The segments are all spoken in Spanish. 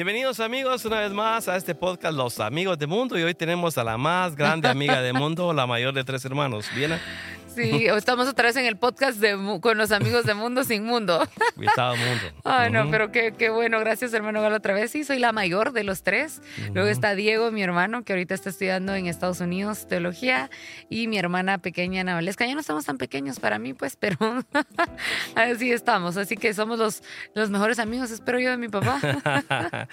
Bienvenidos amigos una vez más a este podcast Los Amigos del Mundo y hoy tenemos a la más grande amiga del mundo, la mayor de tres hermanos. ¿Bien? Sí, estamos otra vez en el podcast de, con los amigos de Mundo Sin Mundo. Cuidado Mundo. Ay, no, pero qué, qué, bueno. Gracias, hermano Galo, otra vez. Sí, soy la mayor de los tres. Luego está Diego, mi hermano, que ahorita está estudiando en Estados Unidos teología. Y mi hermana pequeña, Ana Valesca. Ya no estamos tan pequeños para mí, pues, pero así estamos. Así que somos los, los mejores amigos, espero yo, de mi papá.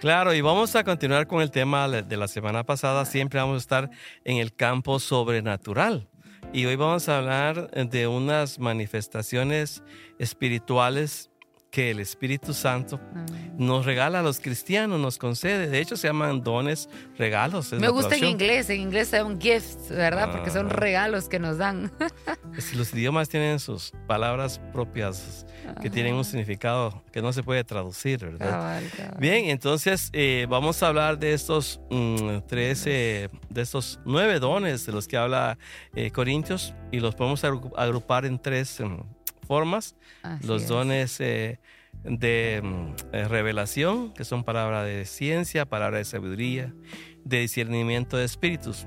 claro, y vamos a continuar con el tema de la semana pasada. Siempre vamos a estar en el campo sobrenatural. Y hoy vamos a hablar de unas manifestaciones espirituales que el Espíritu Santo nos regala a los cristianos, nos concede. De hecho, se llaman dones, regalos. Me gusta en inglés, en inglés son gifts, ¿verdad? Porque son ah. regalos que nos dan. los idiomas tienen sus palabras propias que tienen un significado que no se puede traducir, ¿verdad? Bien, entonces eh, vamos a hablar de estos mm, de estos nueve dones de los que habla eh, Corintios y los podemos agrupar en tres formas. los dones eh, de mm, revelación, que son palabras de ciencia, palabras de sabiduría, de discernimiento de espíritus.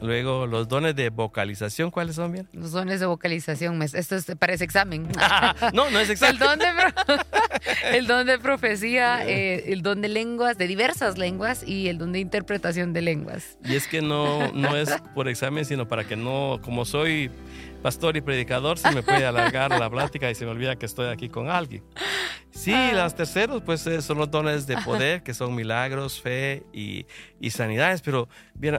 Luego, los dones de vocalización, ¿cuáles son bien? Los dones de vocalización, esto es, parece examen. no, no es examen. el, don de, el don de profecía, eh, el don de lenguas, de diversas lenguas y el don de interpretación de lenguas. Y es que no, no es por examen, sino para que no, como soy pastor y predicador, se me puede alargar la plática y se me olvida que estoy aquí con alguien. Sí, ah. las terceros, pues eh, son los dones de poder, que son milagros, fe y, y sanidades, pero bien,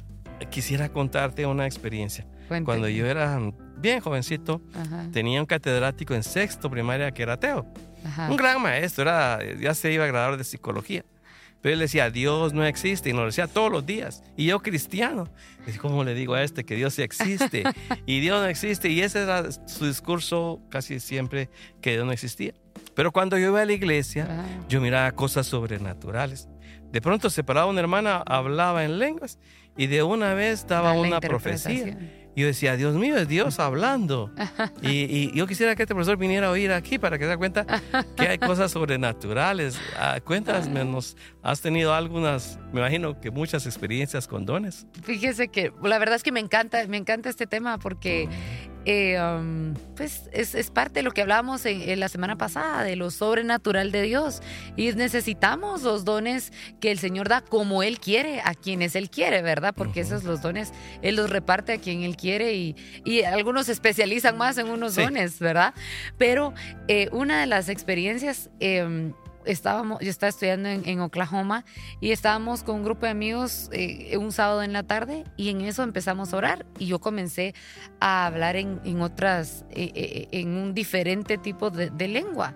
quisiera contarte una experiencia. Cuando yo era bien jovencito, tenía un catedrático en sexto primaria que era ateo. Un gran maestro, era, ya se iba a graduar de psicología. Pero él decía, Dios no existe, y nos lo decía todos los días. Y yo cristiano, ¿cómo le digo a este que Dios existe? y Dios no existe. Y ese era su discurso casi siempre, que Dios no existía. Pero cuando yo iba a la iglesia, yo miraba cosas sobrenaturales. De pronto se paraba una hermana, hablaba en lenguas y de una vez daba una profecía. Y yo decía, Dios mío, es Dios hablando. y, yo quisiera que este profesor viniera a oír aquí para que se dé cuenta que hay cosas sobrenaturales. Ah, cuéntanos, ¿nos has tenido algunas, me imagino que muchas experiencias con dones? Fíjese que la verdad es que me encanta, me encanta este tema porque eh, um, pues es, parte de lo que hablábamos en, la semana pasada, de lo sobrenatural de Dios. Y necesitamos los dones que el Señor da como Él quiere, a quienes Él quiere, ¿verdad? Porque esos los dones, Él los reparte a quien Él quiere y, algunos se especializan más en unos dones, ¿verdad? Pero eh, una de las experiencias... Em, estábamos, yo estaba estudiando en, Oklahoma y estábamos con un grupo de amigos eh, un sábado en la tarde y en eso empezamos a orar y yo comencé a hablar en, otras, eh, eh, en un diferente tipo de, lengua.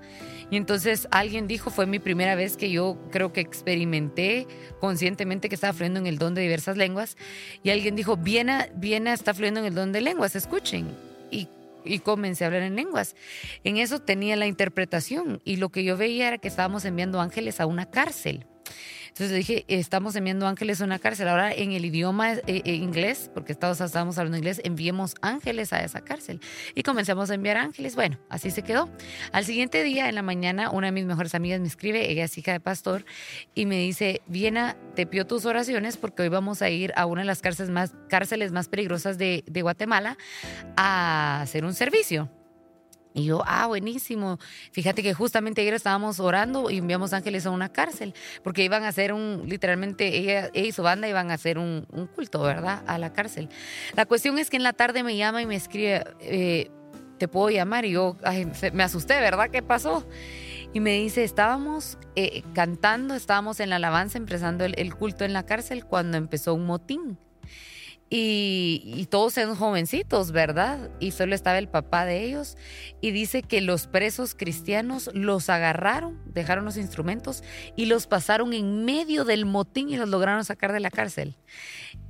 Y entonces alguien dijo, fue mi primera vez que yo creo que experimenté conscientemente que estaba fluyendo en el don de diversas lenguas. Y alguien dijo, Viena, Viena está fluyendo en el don de lenguas, escuchen. Y y comencé a hablar en lenguas. En eso tenía la interpretación y lo que yo veía era que estábamos enviando ángeles a una cárcel. Entonces dije, estamos enviando ángeles a una cárcel. Ahora en el idioma eh, eh, inglés, porque todos estábamos hablando inglés, enviemos ángeles a esa cárcel. Y comenzamos a enviar ángeles. Bueno, así se quedó. Al siguiente día, en la mañana, una de mis mejores amigas me escribe, ella es hija de pastor, y me dice, Viena, te pido tus oraciones porque hoy vamos a ir a una de las cárceles más, cárceles más peligrosas de, de Guatemala a hacer un servicio. Y yo, ah, buenísimo. Fíjate que justamente ayer estábamos orando y enviamos ángeles a una cárcel, porque iban a hacer un, literalmente, ella, y su banda iban a hacer un, culto, ¿verdad? A la cárcel. La cuestión es que en la tarde me llama y me escribe, eh, ¿te puedo llamar? Y yo me asusté, ¿verdad? ¿Qué pasó? Y me dice, estábamos eh, cantando, estábamos en la alabanza, empezando el culto en la cárcel, cuando empezó un motín. Y, todos eran jovencitos, ¿verdad? Y solo estaba el papá de ellos. Y dice que los presos cristianos los agarraron, dejaron los instrumentos y los pasaron en medio del motín y los lograron sacar de la cárcel.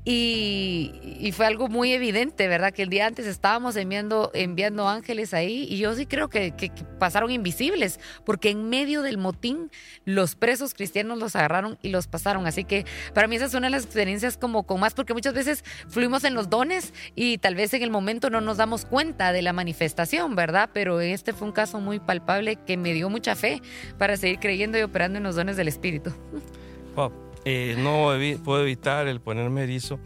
Y, fue algo muy evidente, ¿verdad? Que el día antes estábamos enviando, enviando ángeles ahí y yo sí creo que, pasaron invisibles, porque en medio del motín los presos cristianos los agarraron y los pasaron. Así que para mí esa es una de las experiencias como con más, porque muchas veces fluimos en los dones y tal vez en el momento no nos damos cuenta de la manifestación, ¿verdad? Pero este fue un caso muy palpable que me dio mucha fe para seguir creyendo y operando en los dones del Espíritu. Oh, eh, no puedo evitar el ponerme erizo.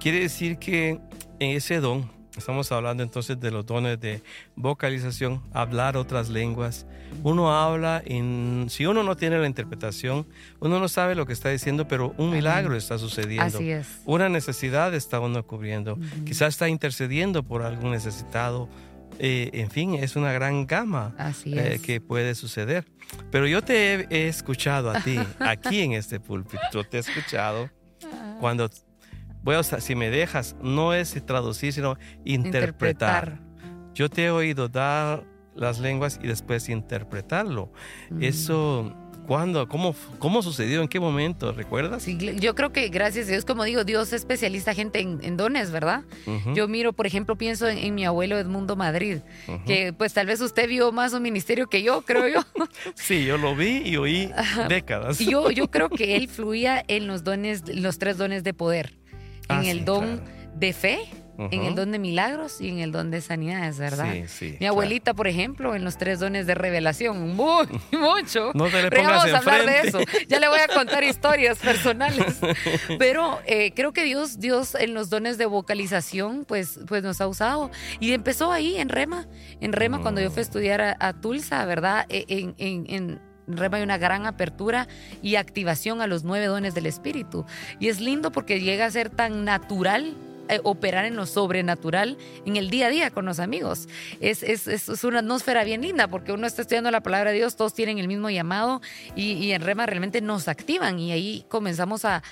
Quiere decir que en ese don, estamos hablando entonces de los dones de vocalización, hablar otras lenguas. Uno habla, en, si uno no tiene la interpretación, uno no sabe lo que está diciendo, pero un milagro está sucediendo. Así es. Una necesidad está uno cubriendo. Quizás está intercediendo por algún necesitado. Eh, en fin, es una gran gama eh, que puede suceder. Pero yo te he, escuchado a ti, aquí en este púlpito, te he escuchado cuando, bueno, si me dejas, no es traducir, sino interpretar. Yo te he oído dar las lenguas y después interpretarlo. Mm. Eso ¿Cuándo? ¿Cómo, ¿Cómo sucedió? ¿En qué momento? ¿Recuerdas? Sí, yo creo que gracias a Dios, como digo, Dios es especialista gente en, dones, ¿verdad? Yo miro, por ejemplo, pienso en, mi abuelo Edmundo Madrid, que pues tal vez usted vio más un ministerio que yo, creo yo. sí, yo lo vi y oí décadas. yo, yo creo que él fluía en los dones, los tres dones de poder. En ah, el don de fe, en el don de milagros y en el don de sanidades, ¿verdad? Sí, sí. Mi abuelita, por ejemplo, en los tres dones de revelación, muy, mucho. No te le pongas vamos a hablar de eso. Ya le voy a contar historias personales. Pero eh, creo que Dios, Dios en los dones de vocalización, pues, pues nos ha usado. Y empezó ahí en Rema, en Rema cuando yo fui a estudiar a, Tulsa, ¿verdad? E, en, en, en Rema hay una gran apertura y activación a los nueve dones del Espíritu. Y es lindo porque llega a ser tan natural eh, operar en lo sobrenatural en el día a día con los amigos. Es, es, es, una atmósfera bien linda porque uno está estudiando la palabra de Dios, todos tienen el mismo llamado y, y en Rema realmente nos activan y ahí comenzamos a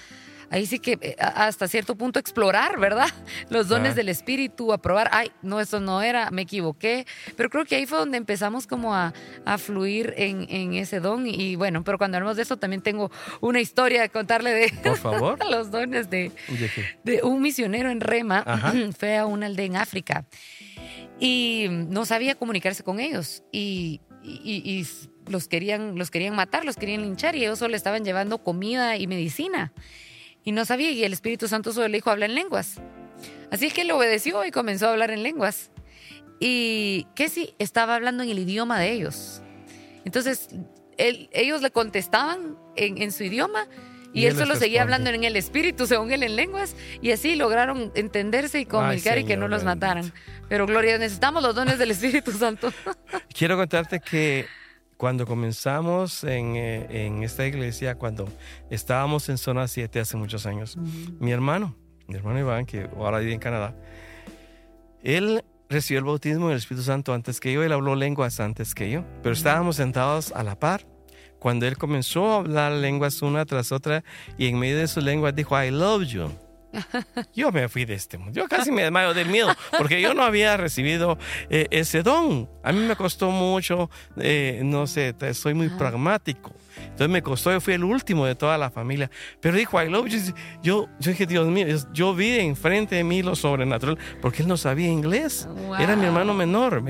ahí sí que eh, hasta cierto punto explorar, ¿verdad? Los dones del espíritu, a probar, ay, no, eso no era, me equivoqué. Pero creo que ahí fue donde empezamos como a, fluir en, ese don. Y, bueno, pero cuando hablamos de eso también tengo una historia de contarle de Por favor. los dones de, ¿De, un misionero en Rema. Fue a una aldea en África y no sabía comunicarse con ellos. y, y, los querían, los querían matar, los querían linchar y ellos solo estaban llevando comida y medicina y no sabía y el Espíritu Santo solo le dijo habla en lenguas. Así que él obedeció y comenzó a hablar en lenguas. Y si estaba hablando en el idioma de ellos. Entonces ellos le contestaban en, su idioma y, él, solo seguía hablando en el espíritu, según él, en lenguas, y así lograron entenderse y comunicar y que no los mataran. Pero Gloria, necesitamos los dones del Espíritu Santo. Quiero contarte que cuando comenzamos en, eh, en, esta iglesia, cuando estábamos en zona 7 hace muchos años, mi hermano, mi hermano Iván, que ahora vive en Canadá, él recibió el bautismo del Espíritu Santo antes que yo, él habló lenguas antes que yo, pero estábamos sentados a la par. Cuando él comenzó a hablar lenguas una tras otra y en medio de su lengua dijo, I love you. Yo me fui de este mundo. Yo casi me desmayo del miedo porque yo no había recibido eh, ese don. A mí me costó mucho, eh, no sé, soy muy pragmático. Entonces me costó, yo fui el último de toda la familia. Pero dijo, I love you. Yo, yo dije, Dios mío, yo vi enfrente de mí lo sobrenatural porque él no sabía inglés. Era mi hermano menor.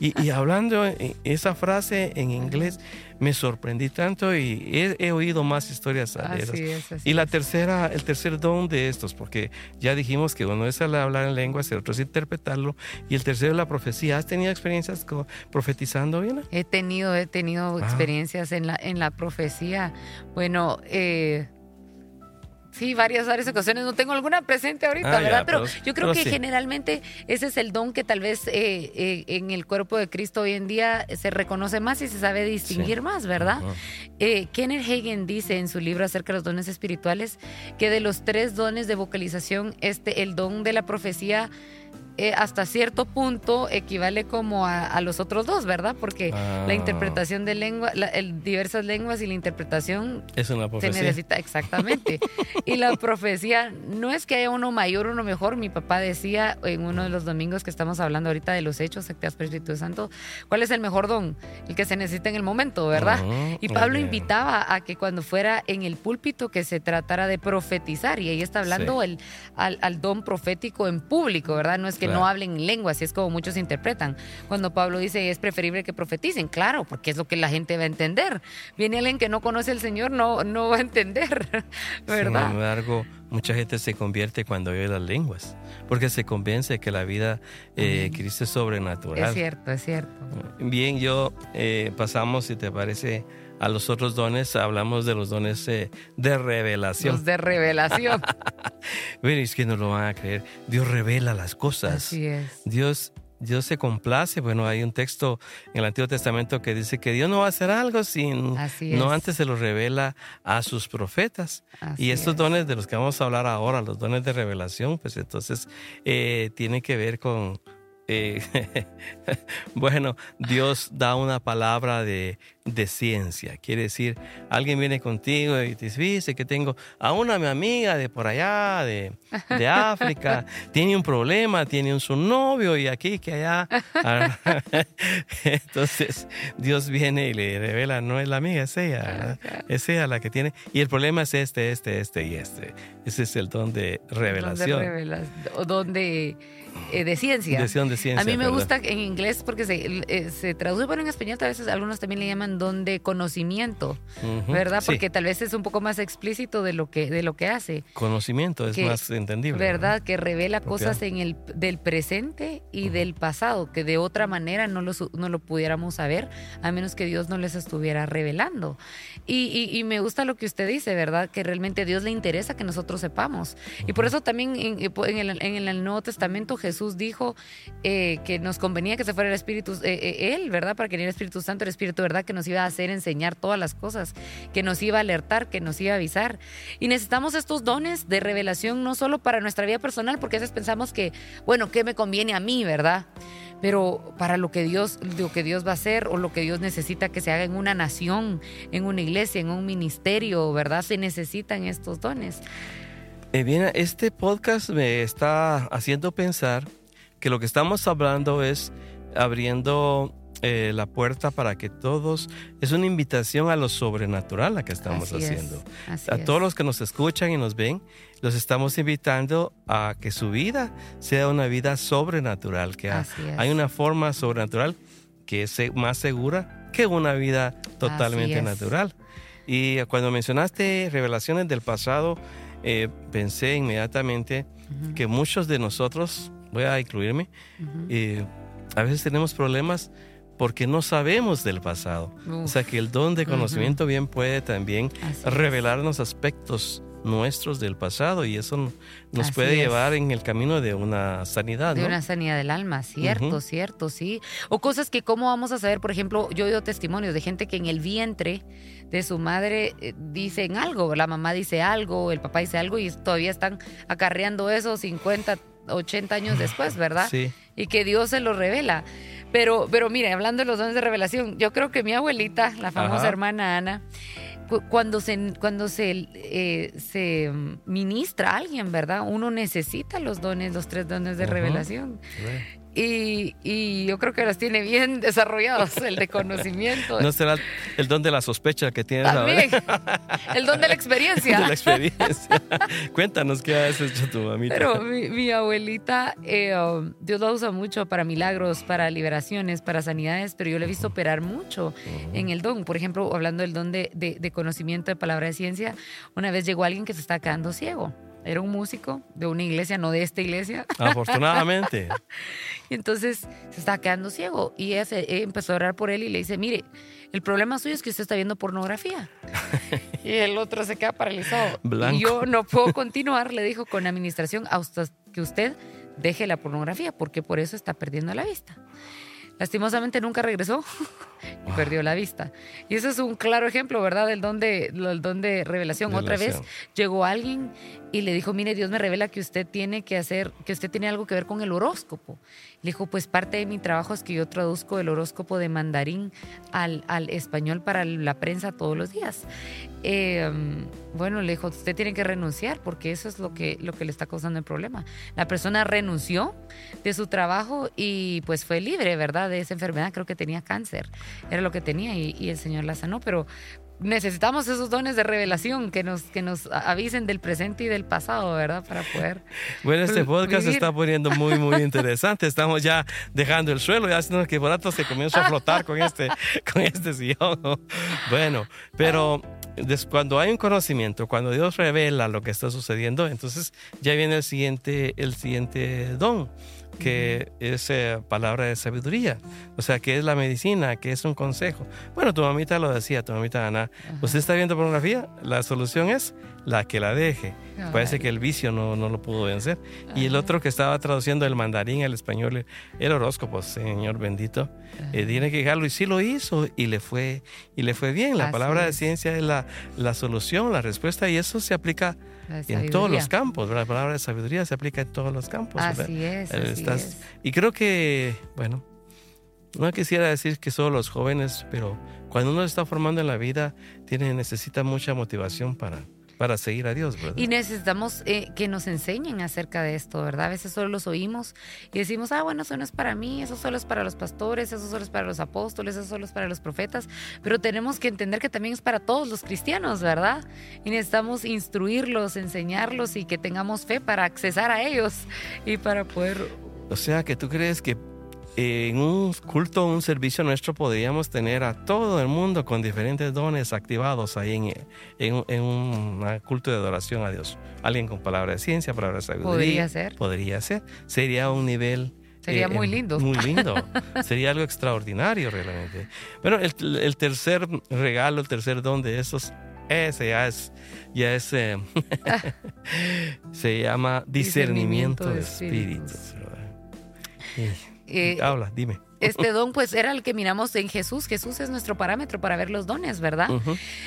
y, y hablando esa frase en inglés, me sorprendí tanto y he, oído más historias de esas. y la tercera, el tercer don de estos, porque ya dijimos que uno es hablar en lenguas, el otro es interpretarlo, y el tercero es la profecía. ¿Has tenido experiencias profetizando, bien? He tenido, he tenido ah. experiencias en la, en la profecía. Bueno, eh, Sí, varias, varias ocasiones. No tengo alguna presente ahorita, ah, ¿verdad? pero, yo creo que generalmente ese es el don que tal vez eh, eh, en el cuerpo de Cristo hoy en día se reconoce más y se sabe distinguir más, ¿verdad? Eh, Kenneth Hagen dice en su libro acerca de los dones espirituales que de los tres dones de vocalización, este, el don de la profecía eh, hasta cierto punto equivale como a, los otros dos, ¿verdad? Porque la ah. interpretación de lengua, el, diversas lenguas y la interpretación es una profecía. se necesita exactamente. y la profecía no es que haya uno mayor, uno mejor. Mi papá decía en uno de los domingos que estamos hablando ahorita de los hechos, activas por Espíritu Santo, ¿cuál es el mejor don? El que se necesita en el momento, ¿verdad? Ah, y Pablo invitaba a que cuando fuera en el púlpito que se tratara de profetizar y ahí está hablando el, al, al don profético en público, ¿verdad? No es que no hablen lenguas, y es como muchos interpretan. Cuando Pablo dice es preferible que profeticen, claro, porque es lo que la gente va a entender. Viene alguien que no conoce al Señor, no, no va a entender, ¿verdad? Sin embargo, mucha gente se convierte cuando oye las lenguas, porque se convence que la vida eh, Cristo es sobrenatural. Es cierto, es cierto. Bien, yo eh, pasamos, si te parece, a los otros dones, hablamos de los dones eh, de revelación. Los de revelación. Bueno, es que no lo van a creer. Dios revela las cosas. Así es. Dios, Dios se complace. Bueno, hay un texto en el Antiguo Testamento que dice que Dios no va a hacer algo sin no es. antes se lo revela a sus profetas. Así y estos es. dones de los que vamos a hablar ahora, los dones de revelación, pues entonces eh, tienen que ver con, eh, bueno, Dios da una palabra de, de ciencia. Quiere decir, alguien viene contigo y te dice, que tengo a una mi amiga de por allá, de, de África, tiene un problema, tiene un su novio y aquí que allá. Entonces Dios viene y le revela, no es la amiga, es ella, ¿verdad? es ella la que tiene. Y el problema es este, este, este y este. Ese es el don de revelación. Don de, don de, eh, de ciencia. De ciencia, A mí me ¿verdad? gusta en inglés porque se, eh, se traduce, bueno, en español a veces algunos también le llaman don de conocimiento, Ujú, ¿verdad? sí. Porque tal vez es un poco más explícito de lo que, de lo que hace. Conocimiento es que- más entendible. ¿Verdad? Que revela cosas en el, del presente y del pasado, que de otra manera no lo, no lo pudiéramos saber, a menos que Dios no les estuviera revelando. Y, y- y me gusta lo que usted dice, ¿verdad? Que realmente a Dios le interesa que nosotros sepamos. Y por eso también en, en el, en el Nuevo Testamento Jesús dijo eh, que nos convenía que se fuera el Espíritu, eh, eh, Él, ¿verdad? Para que el Espíritu Santo, el Espíritu, ¿verdad? Que nos iba a hacer enseñar todas las cosas, que nos iba a alertar, que nos iba a avisar. Y necesitamos estos dones de revelación no solo para nuestra vida personal, porque a veces pensamos que, bueno, ¿qué me conviene a mí, verdad? Pero para lo que Dios, lo que Dios va a hacer o lo que Dios necesita que se haga en una nación, en una iglesia, en un ministerio, ¿verdad? Se necesitan estos dones. Eh, bien, este podcast me está haciendo pensar que lo que estamos hablando es abriendo eh, la puerta para que todos, es una invitación a lo sobrenatural la que estamos Así haciendo. A es. todos los que nos escuchan y nos ven, los estamos invitando a que su vida sea una vida sobrenatural, que ha- hay una forma sobrenatural que es más segura que una vida totalmente natural. Y cuando mencionaste revelaciones del pasado, eh, pensé inmediatamente que muchos de nosotros, voy a incluirme, eh, a veces tenemos problemas porque no sabemos del pasado. O Uf, sea que el don de conocimiento bien puede también así es. revelarnos aspectos nuestros del pasado y eso nos Así puede es. llevar en el camino de una sanidad, De ¿no? una sanidad del alma, cierto, cierto, sí. O cosas que cómo vamos a saber, por ejemplo, yo he oído testimonios de gente que en el vientre de su madre eh, dicen algo, la mamá dice algo, el papá dice algo y todavía están acarreando eso 50, 80 años después, ¿verdad? Sí. Y que Dios se lo revela. Pero, pero mire, hablando de los dones de revelación, yo creo que mi abuelita, la famosa Ajá. hermana Ana, cu- cuando se, cuando se, eh, se ministra a alguien, ¿verdad? Uno necesita los dones, los tres dones de revelación. Y, y yo creo que los tiene bien desarrollados, el de conocimiento. ¿No será el don de la sospecha que tienes ahora? También. El don de la experiencia. de la experiencia. Cuéntanos qué has hecho tu mamita. Pero mi, mi abuelita, eh, um, Dios la usa mucho para milagros, para liberaciones, para sanidades, pero yo le he visto operar mucho en el don. Por ejemplo, hablando del don de, de- de conocimiento de palabra de ciencia, una vez llegó alguien que se estaba quedando ciego. Era un músico de una iglesia, no de esta iglesia. Afortunadamente. Y entonces se estaba quedando ciego. Y ella se- ella empezó a orar por él y le dice, mire, el problema suyo es que usted está viendo pornografía. y el otro se queda paralizado. Blanco. Y yo no puedo continuar, le dijo, con administración, hasta que usted deje la pornografía, porque por eso está perdiendo la vista. Lastimosamente nunca regresó y perdió la vista. Y eso es un claro ejemplo, ¿verdad? Del don de, del don de revelación. Otra vez llegó alguien y le dijo, mire, Dios me revela que usted tiene que hacer, que usted tiene algo que ver con el horóscopo. Le dijo, pues parte de mi trabajo es que yo traduzco el horóscopo de mandarín al, al español para la prensa todos los días. Eh, bueno, le dijo, usted tiene que renunciar porque eso es lo que, lo que le está causando el problema. La persona renunció de su trabajo y pues fue libre, ¿verdad? De esa enfermedad, creo que tenía cáncer, era lo que tenía y, y el Señor la sanó, pero necesitamos esos dones de revelación que nos, que nos avisen del presente y del pasado, ¿verdad? Para poder... Bueno, este podcast se vivir. está poniendo muy, muy interesante. Estamos ya dejando el suelo, ya haciendo que por rato se comienza a flotar con este, con este sillón. Bueno, pero cuando hay un conocimiento, cuando Dios revela lo que está sucediendo, entonces ya viene el siguiente, el siguiente don. Que es eh, palabra de sabiduría, o sea, que es la medicina, que es un consejo. Bueno, tu mamita lo decía, tu mamita Ana, ¿usted está viendo pornografía? La solución es la que la deje. Parece que el vicio no, no lo pudo vencer. Y el otro que estaba traduciendo el mandarín al español, el horóscopo, Señor bendito, eh, tiene que dejarlo y sí lo hizo y le fue, y le fue bien. La palabra de ciencia es la, la solución, la respuesta y eso se aplica en todos los campos, la palabra de sabiduría se aplica en todos los campos. Así es, así Y creo que, bueno, no quisiera decir que solo los jóvenes, pero cuando uno está formando en la vida, tiene, necesita mucha motivación para, para seguir a Dios, ¿verdad? Y necesitamos eh, que nos enseñen acerca de esto, ¿verdad? A veces solo los oímos y decimos, ah, bueno, eso no es para mí, eso solo es para los pastores, eso solo es para los apóstoles, eso solo es para los profetas, pero tenemos que entender que también es para todos los cristianos, ¿verdad? Y necesitamos instruirlos, enseñarlos y que tengamos fe para accesar a ellos y para poder... O sea, que tú crees que en un culto, un servicio nuestro, podríamos tener a todo el mundo con diferentes dones activados ahí en, en, un culto de adoración a Dios. Alguien con palabra de ciencia, palabra de sabiduría. Podría ser. Podría ser. Sería un nivel Sería eh, muy lindo. Muy lindo. Sería algo extraordinario realmente. Bueno, el, tercer regalo, el tercer don de esos, ese ya es, ya es, eh, se llama discernimiento, de espíritus. Eh, Habla, dime. Este don pues era el que miramos en Jesús. Jesús es nuestro parámetro para ver los dones, ¿verdad?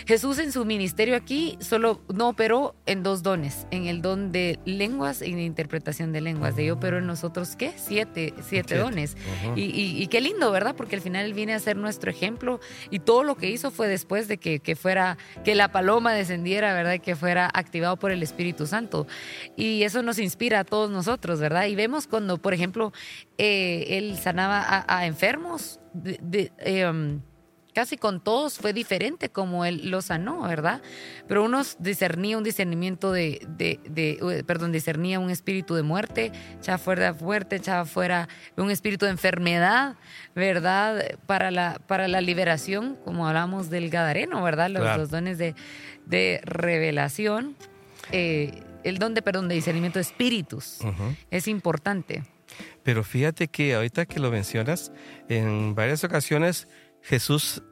Jesús en su ministerio aquí solo no operó en dos dones, en el don de lenguas y de interpretación de lenguas. De ello, pero en nosotros, ¿qué? Siete, siete, dones. y, qué lindo, ¿verdad? Porque al final él viene a ser nuestro ejemplo y todo lo que hizo fue después de que, fuera, que la paloma descendiera, ¿verdad? Y que fuera activado por el Espíritu Santo. Y eso nos inspira a todos nosotros, ¿verdad? Y vemos cuando, por ejemplo, eh, él sanaba a enfermos. De, em, casi con todos fue diferente como él lo sanó, ¿verdad? Pero unos discernía un discernimiento de, de, perdón, discernía un espíritu de muerte, echaba fuera fuerte, echaba fuera un espíritu de enfermedad, ¿verdad? Para la, para la liberación, como hablamos del Gadareno, ¿verdad? Los, dones de, revelación, eh, el don de, perdón, de discernimiento de espíritus, es importante. Pero fíjate que ahorita que lo mencionas, en varias ocasiones Jesús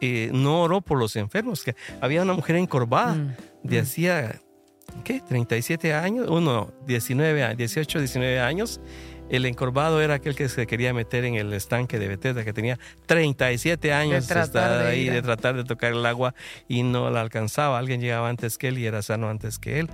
eh, no oró por los enfermos, que había una mujer encorvada mm, de mm. hacía, ¿qué? 37 años, uno, 19, 18, 19 años. El encorvado era aquel que se quería meter en el estanque de Bethesda, que tenía 37 años de estar ahí, de tratar de tocar el agua y no la alcanzaba. Alguien llegaba antes que él y era sano antes que él.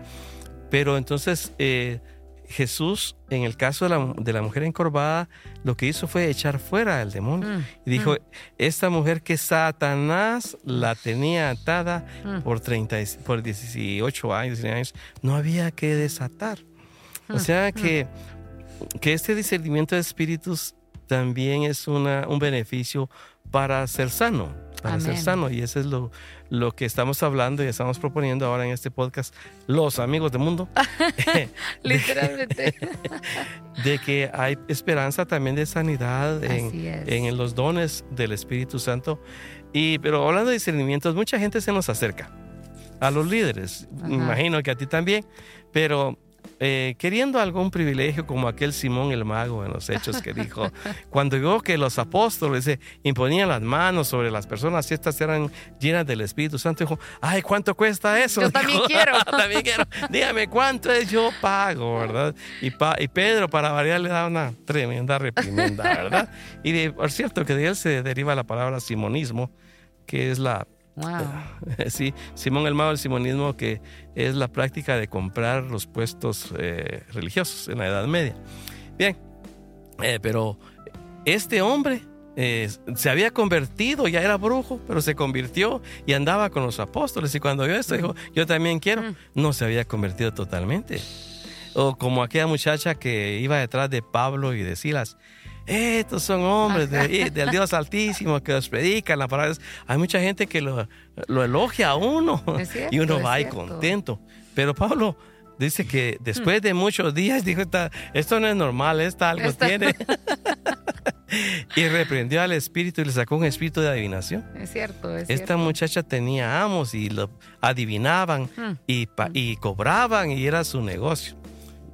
Pero entonces eh, Jesús, en el caso de la, mujer encorvada, lo que hizo fue echar fuera al demonio. Mm, y dijo, mm. esta mujer que Satanás la tenía atada mm. por, 30, por 18 años, 19 años, no había que desatar. O sea que, que este discernimiento de espíritus también es una, un beneficio para ser sano para ser sano. Y eso es lo, lo que estamos hablando y estamos proponiendo ahora en este podcast, los amigos del mundo. Literalmente. De, que hay esperanza también de sanidad en, en, los dones del Espíritu Santo. Y, pero hablando de discernimientos, mucha gente se nos acerca a los líderes. Imagino que a ti también. Pero eh, queriendo algún privilegio como aquel Simón el mago en los hechos que dijo, cuando vio que los apóstoles se imponían las manos sobre las personas y estas eran llenas del Espíritu Santo, dijo, ay, ¿cuánto cuesta eso? Yo también quiero. también quiero. Dígame, ¿cuánto es? Yo pago, ¿verdad? Y, y Pedro, para variar, le da una tremenda reprimenda, ¿verdad? Y por cierto, que de él se deriva la palabra simonismo, que es la Sí, Simón el Mago del Simonismo, que es la práctica de comprar los puestos eh, religiosos en la Edad Media. Bien, eh, pero este hombre eh, se había convertido, ya era brujo, pero se convirtió y andaba con los apóstoles. Y cuando vio esto, dijo: Yo también quiero. Mm. No se había convertido totalmente. O como aquella muchacha que iba detrás de Pablo y de Silas estos son hombres del Dios Altísimo que os predican la palabra. Hay mucha gente que lo, elogia a uno y uno va ahí contento. Pero Pablo dice que después de muchos días dijo, esto no es normal, esta algo tiene. y reprendió al espíritu y le sacó un espíritu de adivinación. Es cierto, es Esta muchacha tenía amos y lo adivinaban hmm. y, y cobraban y era su negocio.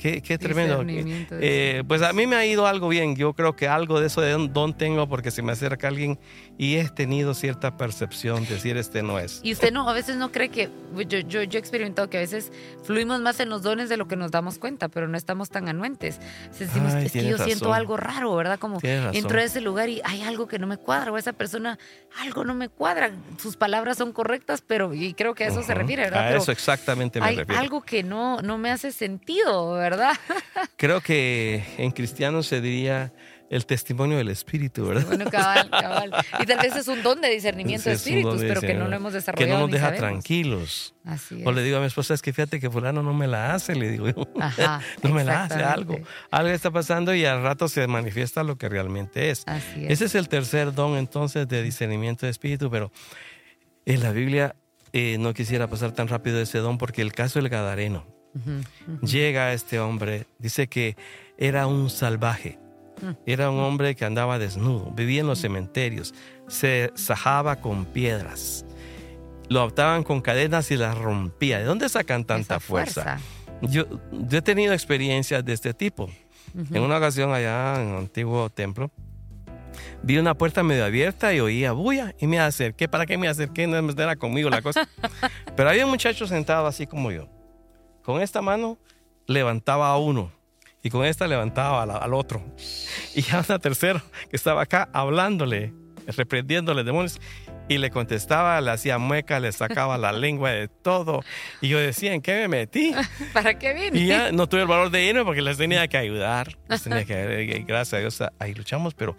Qué, qué tremendo. Eh, pues a mí me ha ido algo bien. Yo creo que algo de eso de don, tengo porque se me acerca alguien y he tenido cierta percepción de decir este no es. Y usted no, a veces no cree que, yo, yo, yo he experimentado que a veces fluimos más en los dones de lo que nos damos cuenta, pero no estamos tan anuentes. Decimos, es que yo siento algo raro, ¿verdad? Como entro a ese lugar y hay algo que no me cuadra o esa persona, algo no me cuadra. Sus palabras son correctas, pero, y creo que a eso se refiere, ¿verdad? A eso exactamente me hay refiero. algo que no, no me hace sentido, ¿verdad? ¿Verdad? Creo que en cristiano se diría el testimonio del espíritu, ¿verdad? Bueno, cabal, cabal. Y tal vez es un don de discernimiento de espíritus, pero que no lo hemos desarrollado. Que no nos deja tranquilos. Así O le digo a mi esposa, es que fíjate que fulano no me la hace, le digo Ajá, no me la hace algo. Algo está pasando y al rato se manifiesta lo que realmente es. Así es. Ese es el tercer don entonces de discernimiento de espíritu, pero en la Biblia eh, no quisiera pasar tan rápido ese don porque el caso del Gadareno Llega este hombre, dice que era un salvaje, mm. era un hombre que andaba desnudo, vivía en los cementerios, se sajaba con piedras, lo ataban con cadenas y las rompía. ¿De dónde sacan tanta fuerza? Yo, he tenido experiencias de este tipo. En una ocasión allá en el antiguo templo, vi una puerta medio abierta y oía bulla y me acerqué. ¿Para qué me acerqué? No era conmigo la cosa. Pero había un muchacho sentado así como yo. Con esta mano levantaba a uno y con esta levantaba al, otro. Y ya una tercera que estaba acá hablándole, reprendiéndole demonios y le contestaba, le hacía mueca, le sacaba la lengua de todo. Y yo decía, ¿en qué me metí? ¿Para qué vine? Y ya no tuve el valor de irme porque les tenía que ayudar. Les tenía que, eh, gracias a Dios, ahí luchamos, pero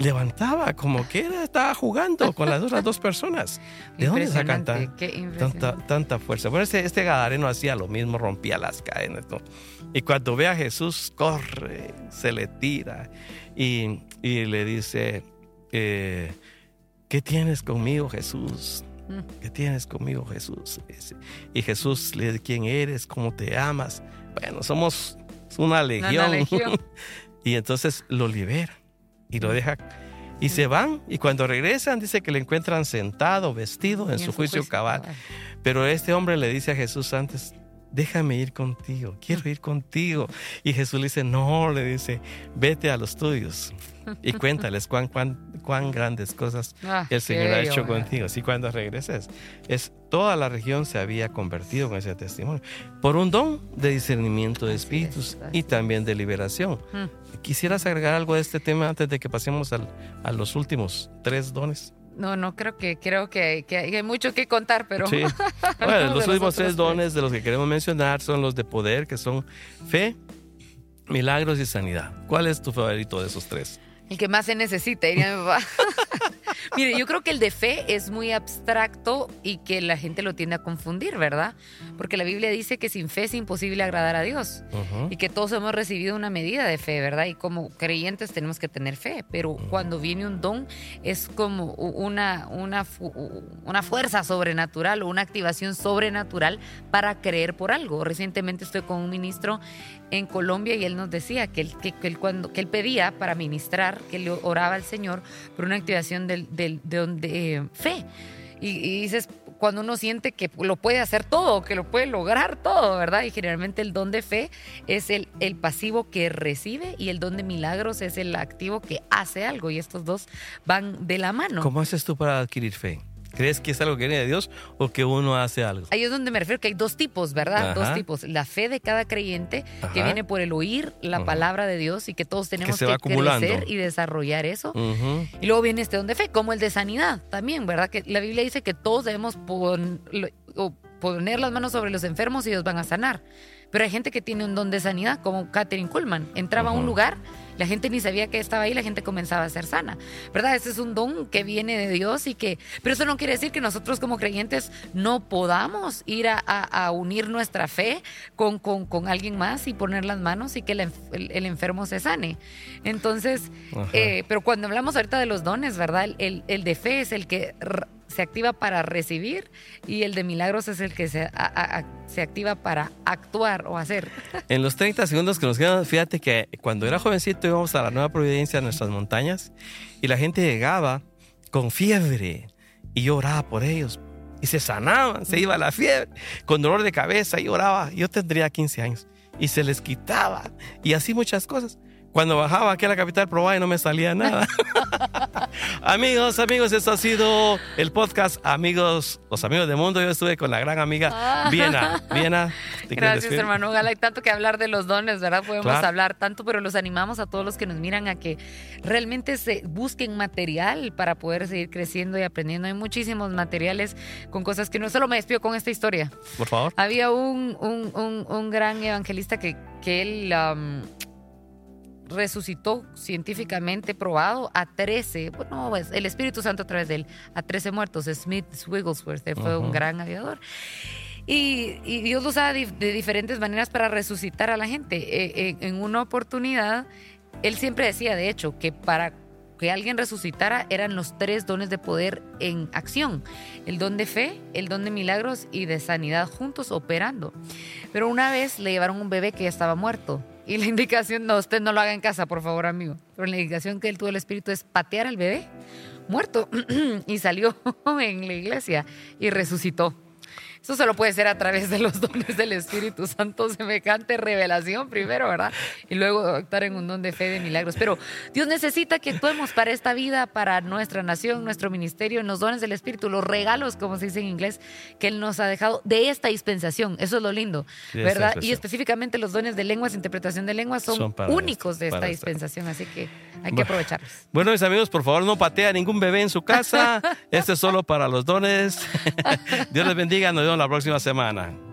levantaba como que era, estaba jugando con las otras dos personas. ¿De dónde sacan tanta, tanta, fuerza? Bueno, este, este gadareno hacía lo mismo, rompía las cadenas. Y cuando ve a Jesús, corre, se le tira y, y le dice, eh, ¿qué tienes conmigo, Jesús? Mm. ¿Qué tienes conmigo, Jesús? Y Jesús le dice, ¿quién eres? ¿Cómo te amas? Bueno, somos una legión. y entonces lo libera y lo mm. deja. Y se van y cuando regresan dice que le encuentran sentado, vestido en, su, juicio, cabal. Pero este hombre le dice a Jesús antes, déjame ir contigo, quiero ir contigo. Y Jesús le dice, no, le dice, vete a los tuyos y cuéntales cuán, cuán, cuán grandes cosas ah, el Señor ha hecho contigo. Así cuando regreses, es, toda la región se había convertido con ese testimonio por un don de discernimiento de espíritus y también de liberación. Mm. ¿Quisieras agregar algo de este tema antes de que pasemos al, a los últimos tres dones? No, no creo que creo que, hay mucho que contar, pero sí. bueno, los últimos tres dones de los que queremos mencionar son los de poder, que son fe, milagros y sanidad. ¿Cuál es tu favorito de esos tres? El que más se necesita, diría mi papá. Mire, yo creo que el de fe es muy abstracto y que la gente lo tiende a confundir, ¿verdad? Porque la Biblia dice que sin fe es imposible agradar a Dios y que todos hemos recibido una medida de fe, ¿verdad? Y como creyentes tenemos que tener fe, pero cuando viene un don es como una, una, una fuerza sobrenatural o una activación sobrenatural para creer por algo. Recientemente estoy con un ministro en Colombia y él nos decía que él, que, él, cuando, que él pedía para ministrar, que le oraba al Señor por una activación del, del, de, eh, fe. Y, dices, cuando uno siente que lo puede hacer todo, que lo puede lograr todo, ¿verdad? Y generalmente el don de fe es el, el pasivo que recibe y el don de milagros es el activo que hace algo y estos dos van de la mano. ¿Cómo haces tú para adquirir fe? ¿Crees que es algo que viene de Dios o que uno hace algo? Ahí es donde me refiero que hay dos tipos, ¿verdad? Dos tipos. La fe de cada creyente que viene por el oír la palabra de Dios y que todos tenemos que, crecer y desarrollar eso. Y luego viene este don de fe, como el de sanidad también, ¿verdad? Que la Biblia dice que todos debemos poner las manos sobre los enfermos y ellos van a sanar. Pero hay gente que tiene un don de sanidad, como Catherine Kuhlman. Entraba a un lugar, la gente ni sabía que estaba ahí, la gente comenzaba a ser sana. ¿Verdad? Ese es un don que viene de Dios y que... Pero eso no quiere decir que nosotros como creyentes no podamos ir a, unir nuestra fe con, con, alguien más y poner las manos y que el, enfermo se sane. Entonces, eh, pero cuando hablamos ahorita de los dones, ¿verdad? El, el de fe es el que se activa para recibir y el de milagros es el que se, se activa para actuar o hacer. En los 30 segundos que nos quedan, fíjate que cuando era jovencito íbamos a la Nueva Providencia, a nuestras montañas, y la gente llegaba con fiebre y yo oraba por ellos. Y se sanaban, se iba la fiebre, con dolor de cabeza y oraba. Yo tendría 15 años y se les quitaba y así muchas cosas. Cuando bajaba aquí a la capital probaba y no me salía nada. amigos, amigos, esto ha sido el podcast Amigos, los amigos del mundo. Yo estuve con la gran amiga Ah. Viena. Viena. ¿te quieres Gracias, hermano. Ojalá hay tanto que hablar de los dones, ¿verdad? Podemos Claro. hablar tanto, pero los animamos a todos los que nos miran a que realmente se busquen material para poder seguir creciendo y aprendiendo. Hay muchísimos materiales con cosas que no solo me despido con esta historia. Por favor. Había un, un, un- un gran evangelista que, que él am, resucitó científicamente probado a 13, bueno, pues, el Espíritu Santo a través de él, a 13 muertos. Smith Wigglesworth él fue un gran aviador. Y, y Dios lo usaba de diferentes maneras para resucitar a la gente. Eh, eh, en una oportunidad, él siempre decía, de hecho, que para que alguien resucitara eran los tres dones de poder en acción. El don de fe, el don de milagros y de sanidad juntos operando. Pero una vez le llevaron un bebé que ya estaba muerto. Y la indicación, no, usted no lo haga en casa, por favor, amigo. Pero la indicación que él tuvo el espíritu es patear al bebé muerto. y salió en la iglesia y resucitó. Eso solo puede ser a través de los dones del Espíritu Santo, semejante revelación primero, ¿verdad? Y luego actuar en un don de fe de milagros. Pero Dios necesita que actuemos para esta vida, para nuestra nación, nuestro ministerio, en los dones del Espíritu, los regalos, como se dice en inglés, que Él nos ha dejado de esta dispensación. Eso es lo lindo, ¿verdad? Y específicamente los dones de lenguas, interpretación de lenguas, son, únicos de esta dispensación, así que hay que aprovecharlos. Bueno, mis amigos, por favor, no patea ningún bebé en su casa. Este es solo para los dones. Dios les bendiga. Nos la próxima semana.